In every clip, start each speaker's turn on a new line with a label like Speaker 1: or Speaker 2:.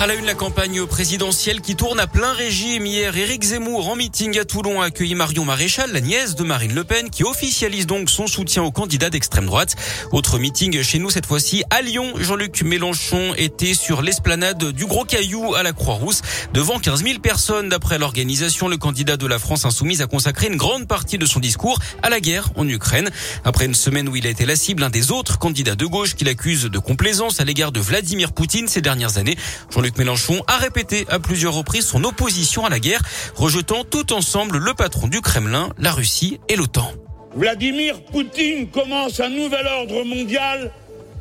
Speaker 1: À la une, la campagne présidentielle qui tourne à plein régime. Hier, Éric Zemmour, en meeting à Toulon, a accueilli Marion Maréchal, la nièce de Marine Le Pen, qui officialise donc son soutien au candidat d'extrême droite. Autre meeting chez nous, cette fois-ci à Lyon. Jean-Luc Mélenchon était sur l'esplanade du Gros Caillou à la Croix-Rousse. Devant 15 000 personnes, d'après l'organisation, le candidat de la France Insoumise a consacré une grande partie de son discours à la guerre en Ukraine. Après une semaine où il a été la cible, un des autres candidats de gauche qui l'accuse de complaisance à l'égard de Vladimir Poutine ces dernières années. Jean-Luc Mélenchon a répété à plusieurs reprises son opposition à la guerre, rejetant tout ensemble le patron du Kremlin, la Russie et l'OTAN.
Speaker 2: Vladimir Poutine commence un nouvel ordre mondial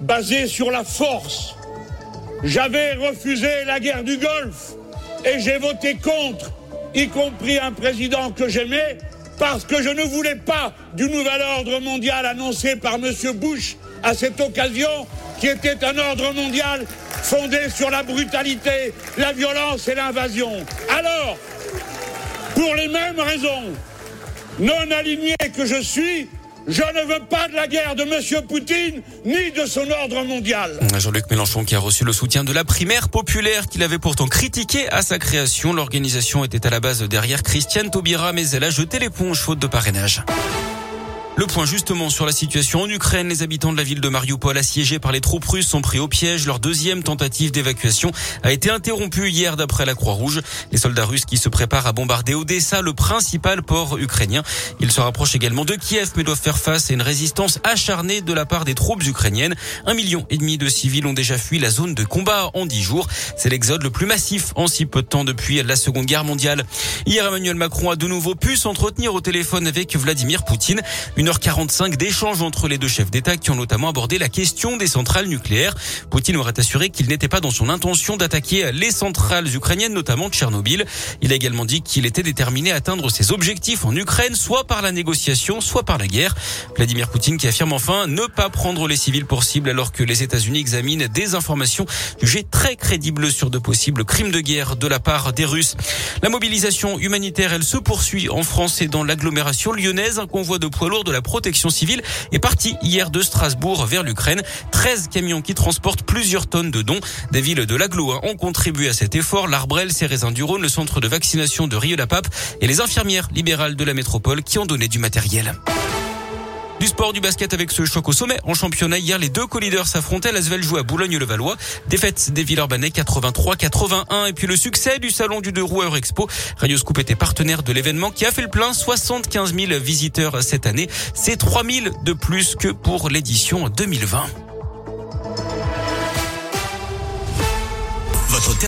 Speaker 2: basé sur la force. J'avais refusé la guerre du Golfe et j'ai voté contre, y compris un président que j'aimais, parce que je ne voulais pas du nouvel ordre mondial annoncé par M. Bush à cette occasion, qui était un ordre mondial fondé sur la brutalité, la violence et l'invasion. Alors, pour les mêmes raisons, non aligné que je suis, je ne veux pas de la guerre de M. Poutine ni de son ordre mondial.
Speaker 1: Jean-Luc Mélenchon qui a reçu le soutien de la primaire populaire qu'il avait pourtant critiqué à sa création. L'organisation était à la base derrière Christiane Taubira mais elle a jeté l'éponge faute de parrainage. Le point justement sur la situation en Ukraine. Les habitants de la ville de Mariupol assiégés par les troupes russes sont pris au piège. Leur deuxième tentative d'évacuation a été interrompue hier d'après la Croix-Rouge. Les soldats russes qui se préparent à bombarder Odessa, le principal port ukrainien. Ils se rapprochent également de Kiev mais doivent faire face à une résistance acharnée de la part des troupes ukrainiennes. Un million et demi de civils ont déjà fui la zone de combat en dix jours. C'est l'exode le plus massif en si peu de temps depuis la Seconde Guerre mondiale. Hier, Emmanuel Macron a de nouveau pu s'entretenir au téléphone avec Vladimir Poutine. 1h45 d'échanges entre les deux chefs d'État qui ont notamment abordé la question des centrales nucléaires. Poutine aurait assuré qu'il n'était pas dans son intention d'attaquer les centrales ukrainiennes, notamment Tchernobyl. Il a également dit qu'il était déterminé à atteindre ses objectifs en Ukraine, soit par la négociation, soit par la guerre. Vladimir Poutine qui affirme enfin ne pas prendre les civils pour cible alors que les États-Unis examinent des informations jugées très crédibles sur de possibles crimes de guerre de la part des Russes. La mobilisation humanitaire, elle se poursuit en France et dans l'agglomération lyonnaise. Un convoi de poids lourds de la protection civile est parti hier de Strasbourg vers l'Ukraine. 13 camions qui transportent plusieurs tonnes de dons. Des villes de l'aglo hein, ont contribué à cet effort. L'Arbrel, Cérésin du Rhône, le centre de vaccination de Rieux-la-Pape et les infirmières libérales de la métropole qui ont donné du matériel. Du sport, du basket avec ce choc au sommet. En championnat, hier, les deux co-leaders s'affrontaient. L'Asvel joue à Boulogne-le-Valois. Défaite des Villeurbanais 83-81. Et puis le succès du salon du deux roues Eurexpo. Radio Scoop était partenaire de l'événement qui a fait le plein. 75 000 visiteurs cette année. C'est 3 000 de plus que pour l'édition 2020.